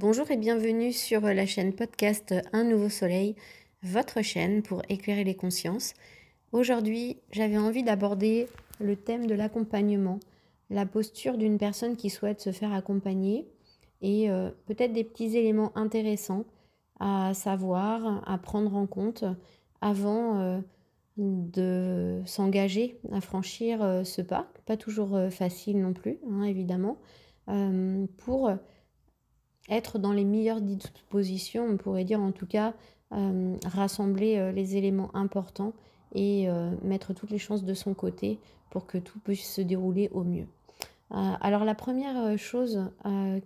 Bonjour et bienvenue sur la chaîne podcast Un nouveau soleil, votre chaîne pour éclairer les consciences. Aujourd'hui, j'avais envie d'aborder le thème de l'accompagnement, la posture d'une personne qui souhaite se faire accompagner et euh, peut-être des petits éléments intéressants à savoir, à prendre en compte avant euh, de s'engager à franchir euh, ce pas, pas toujours facile non plus, hein, évidemment, pour être dans les meilleures dispositions, on pourrait dire en tout cas euh, rassembler euh, les éléments importants et euh, mettre toutes les chances de son côté pour que tout puisse se dérouler au mieux. alors la première chose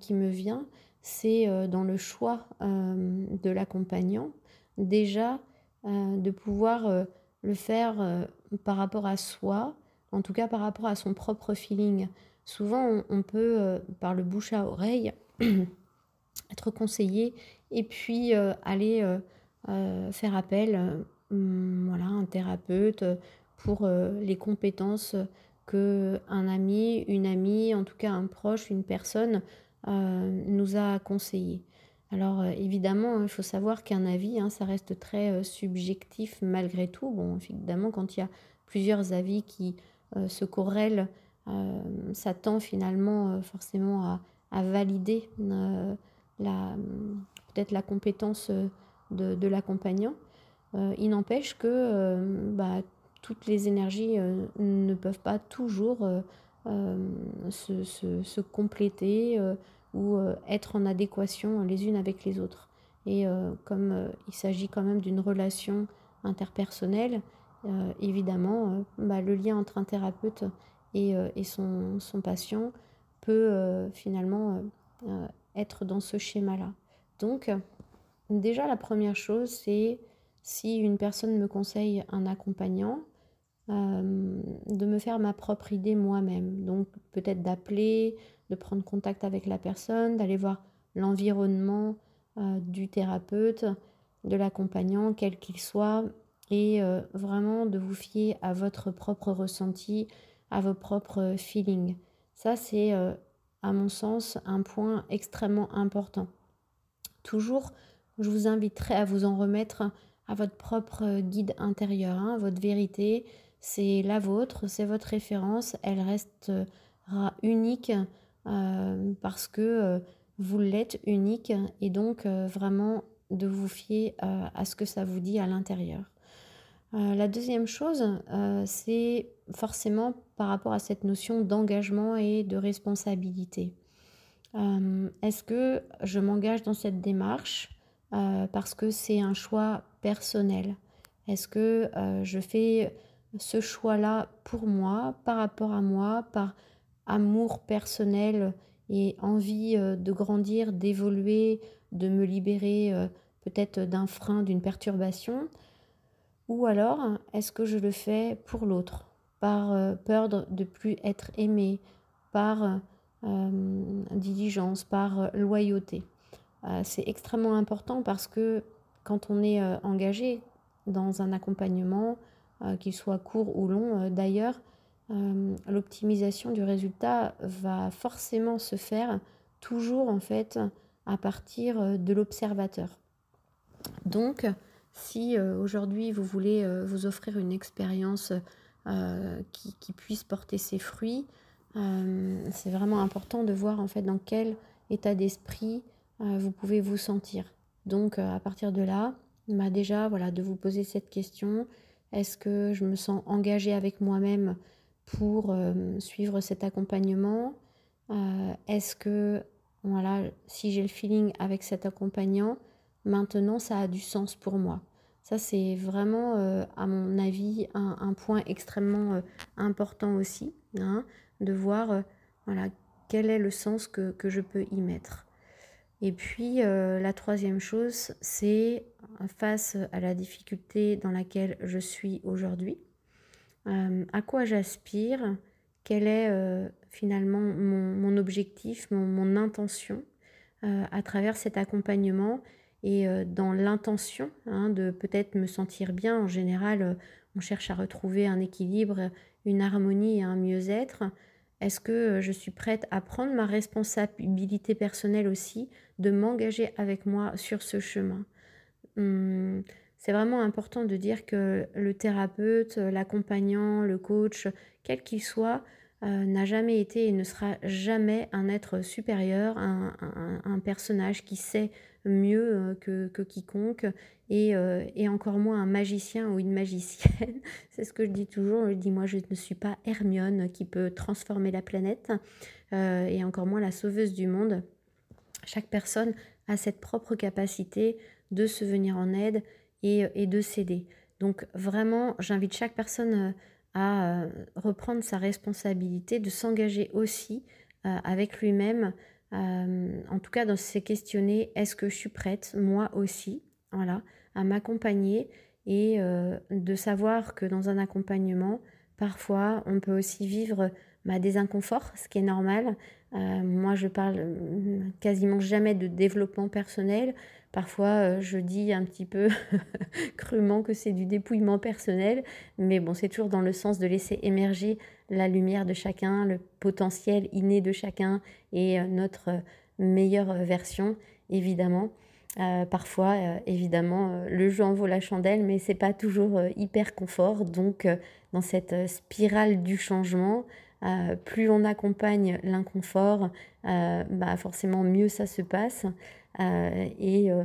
qui me vient, c'est dans le choix de l'accompagnant, déjà de pouvoir le faire par rapport à soi, en tout cas par rapport à son propre feeling. Souvent, on peut, par le bouche à oreille, être conseillé et puis euh, aller euh, euh, faire appel hum, voilà, à un thérapeute pour les compétences que un ami, une amie, en tout cas un proche, une personne nous a conseillé. Alors évidemment, il faut savoir qu'un avis, hein, ça reste très subjectif malgré tout. Bon, évidemment, quand il y a plusieurs avis qui se corrèlent, ça tend finalement forcément à valider peut-être la compétence euh, de, l'accompagnant. Euh, il n'empêche que euh, bah, toutes les énergies ne peuvent pas toujours se, compléter ou être en adéquation les unes avec les autres. Et comme il s'agit quand même d'une relation interpersonnelle, évidemment, bah, le lien entre un thérapeute et, son, patient peut finalement être dans ce schéma-là. Donc, déjà, la première chose, c'est si une personne me conseille un accompagnant, euh, de me faire ma propre idée moi-même. Donc, peut-être d'appeler, de prendre contact avec la personne, d'aller voir l'environnement euh, du thérapeute, de l'accompagnant, quel qu'il soit, et euh, vraiment de vous fier à votre propre ressenti, à vos propres feelings. Ça, c'est à mon sens, un point extrêmement important. Toujours, je vous inviterai à vous en remettre à votre propre guide intérieur, hein. votre vérité, c'est la vôtre, c'est votre référence, elle restera unique euh, parce que euh, vous l'êtes unique et donc euh, vraiment de vous fier à ce que ça vous dit à l'intérieur. La deuxième chose, c'est forcément par rapport à cette notion d'engagement et de responsabilité. Euh, est-ce que je m'engage dans cette démarche euh, parce que c'est un choix personnel? Est-ce que euh, je fais ce choix-là pour moi, par rapport à moi, par amour personnel et envie de grandir, d'évoluer, de me libérer peut-être d'un frein, d'une perturbation? Ou alors, est-ce que je le fais pour l'autre? Par euh, peur de plus être aimé, par euh, diligence, par euh, loyauté. c'est extrêmement important parce que quand on est engagé dans un accompagnement, qu'il soit court ou long d'ailleurs, l'optimisation du résultat va forcément se faire toujours en fait à partir de l'observateur. Donc, si aujourd'hui vous voulez vous offrir une expérience euh, qui, puisse porter ses fruits. Euh, c'est vraiment important de voir en fait dans quel état d'esprit euh, vous pouvez vous sentir. Donc à partir de là, bah déjà voilà de vous poser cette question est-ce que je me sens engagée avec moi-même pour suivre cet accompagnement? Est-ce que voilà si j'ai le feeling avec cet accompagnant, maintenant ça a du sens pour moi? Ça, c'est vraiment, euh, à mon avis, un, point extrêmement euh, important aussi, hein, de voir euh, quel est le sens que, je peux y mettre. Et puis, la troisième chose, c'est face à la difficulté dans laquelle je suis aujourd'hui, à quoi j'aspire, quel est finalement mon, objectif, mon intention à travers cet accompagnement et euh, dans l'intention hein, de peut-être me sentir bien. En général, euh, on cherche à retrouver un équilibre, une harmonie et un mieux-être. est-ce que je suis prête à prendre ma responsabilité personnelle aussi, de m'engager avec moi sur ce chemin? Hum, C'est vraiment important de dire que le thérapeute, l'accompagnant, le coach, quel qu'il soit, euh, n'a jamais été et ne sera jamais un être supérieur, un, personnage qui sait mieux euh, que, quiconque euh, et, encore moins un magicien ou une magicienne. C'est ce que je dis toujours. Je dis moi je ne suis pas Hermione qui peut transformer la planète et encore moins la sauveuse du monde. Chaque personne a cette propre capacité de se venir en aide et, et de s'aider. Donc vraiment, j'invite chaque personne à euh, reprendre sa responsabilité, de s'engager aussi euh, avec lui-même, euh, en tout cas de se questionner, est-ce que je suis prête, moi aussi, voilà, à m'accompagner et de savoir que dans un accompagnement, parfois, on peut aussi vivre des inconforts, ce qui est normal. moi, je parle quasiment jamais de développement personnel. Parfois, euh, je dis un petit peu crûment que c'est du dépouillement personnel, mais bon, c'est toujours dans le sens de laisser émerger la lumière de chacun, le potentiel inné de chacun et euh, notre meilleure version, évidemment. Euh, parfois, évidemment, le jeu en vaut la chandelle, mais c'est pas toujours hyper confort. Donc, dans cette spirale du changement, plus on accompagne l'inconfort, bah forcément mieux ça se passe. Euh, et euh,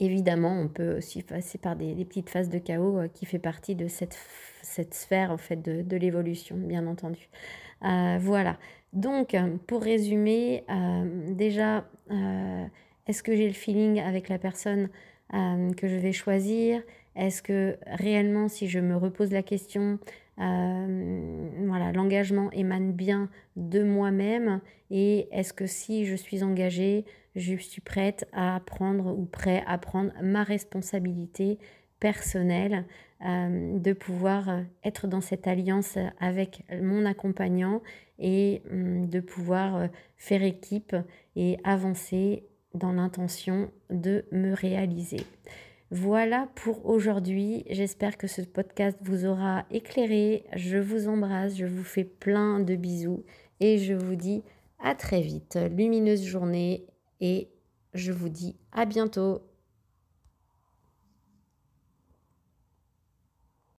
évidemment, on peut aussi passer par des, petites phases de chaos euh, qui fait partie de cette, cette sphère en fait de, l'évolution, bien entendu. voilà. Donc, pour résumer, déjà, est-ce que j'ai le feeling avec la personne que je vais choisir? Est-ce que réellement, si je me repose la question, l'engagement émane bien de moi-même et est-ce que si je suis engagée, je suis prête à prendre ou prêt à prendre ma responsabilité personnelle euh, de pouvoir être dans cette alliance avec mon accompagnant et hum, de pouvoir euh, faire équipe et avancer dans l'intention de me réaliser. Voilà pour aujourd'hui. J'espère que ce podcast vous aura éclairé. Je vous embrasse, je vous fais plein de bisous et je vous dis à très vite. Lumineuse journée et je vous dis à bientôt.